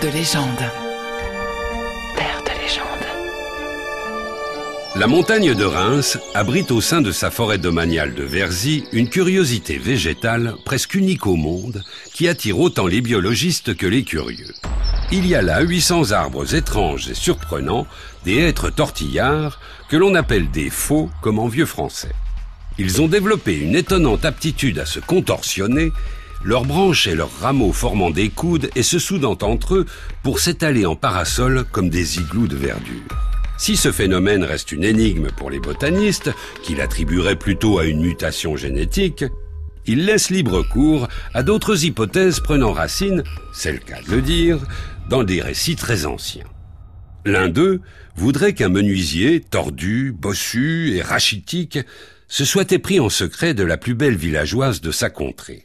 Terre de légende. Terre de légende. La montagne de Reims abrite au sein de sa forêt domaniale de Verzy une curiosité végétale presque unique au monde qui attire autant les biologistes que les curieux. Il y a là 800 arbres étranges et surprenants, des êtres tortillards que l'on appelle des faux comme en vieux français. Ils ont développé une étonnante aptitude à se contorsionner, leurs branches et leurs rameaux formant des coudes et se soudant entre eux pour s'étaler en parasol comme des igloos de verdure. Si ce phénomène reste une énigme pour les botanistes, qui l'attribueraient plutôt à une mutation génétique, il laisse libre cours à d'autres hypothèses prenant racine, c'est le cas de le dire, dans des récits très anciens. L'un d'eux voudrait qu'un menuisier, tordu, bossu et rachitique, se soit épris en secret de la plus belle villageoise de sa contrée.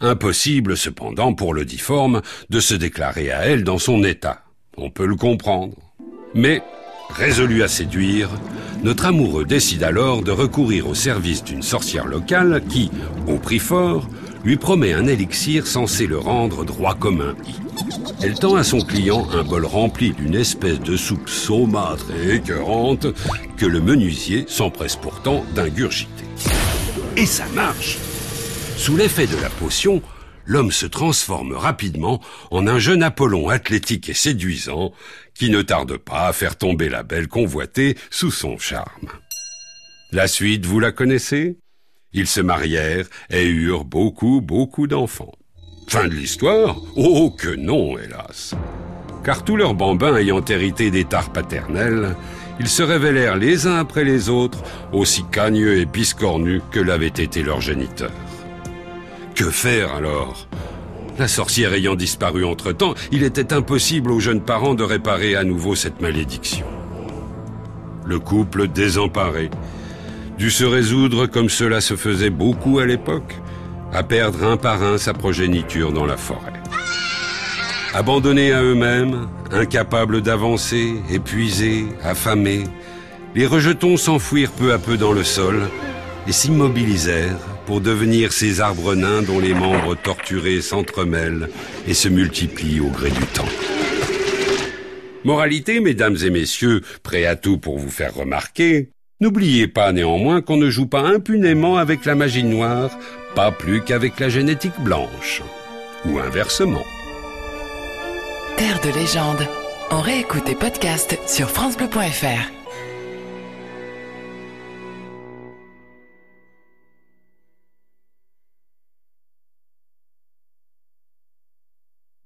Impossible cependant pour le difforme de se déclarer à elle dans son état. On peut le comprendre. Mais Résolu à séduire, notre amoureux décide alors de recourir au service d'une sorcière locale qui, au prix fort, lui promet un élixir censé le rendre droit comme un i. Elle tend à son client un bol rempli d'une espèce de soupe saumâtre et écœurante que le menuisier s'empresse pourtant d'ingurgiter. Et ça marche Sous l'effet de la potion, l'homme se transforme rapidement en un jeune Apollon athlétique et séduisant qui ne tarde pas à faire tomber la belle convoitée sous son charme. La suite, vous la connaissez? Ils se marièrent et eurent beaucoup, beaucoup d'enfants. Fin de l'histoire? Oh que non, hélas Car tous leurs bambins ayant hérité des tares paternels, ils se révélèrent les uns après les autres aussi cagneux et biscornus que l'avait été leur géniteur. Que faire alors? La sorcière ayant disparu entre-temps, il était impossible aux jeunes parents de réparer à nouveau cette malédiction. Le couple désemparé dut se résoudre, comme cela se faisait beaucoup à l'époque, à perdre un par un sa progéniture dans la forêt. Abandonnés à eux-mêmes, incapables d'avancer, épuisés, affamés, les rejetons s'enfouirent peu à peu dans le sol et s'immobilisèrent pour devenir ces arbres nains dont les membres torturés s'entremêlent et se multiplient au gré du temps. Moralité, mesdames et messieurs, prêt à tout pour vous faire remarquer, n'oubliez pas néanmoins qu'on ne joue pas impunément avec la magie noire, pas plus qu'avec la génétique blanche. Ou inversement. Terre de légende. On réécoute tes podcasts sur FranceBleu.fr.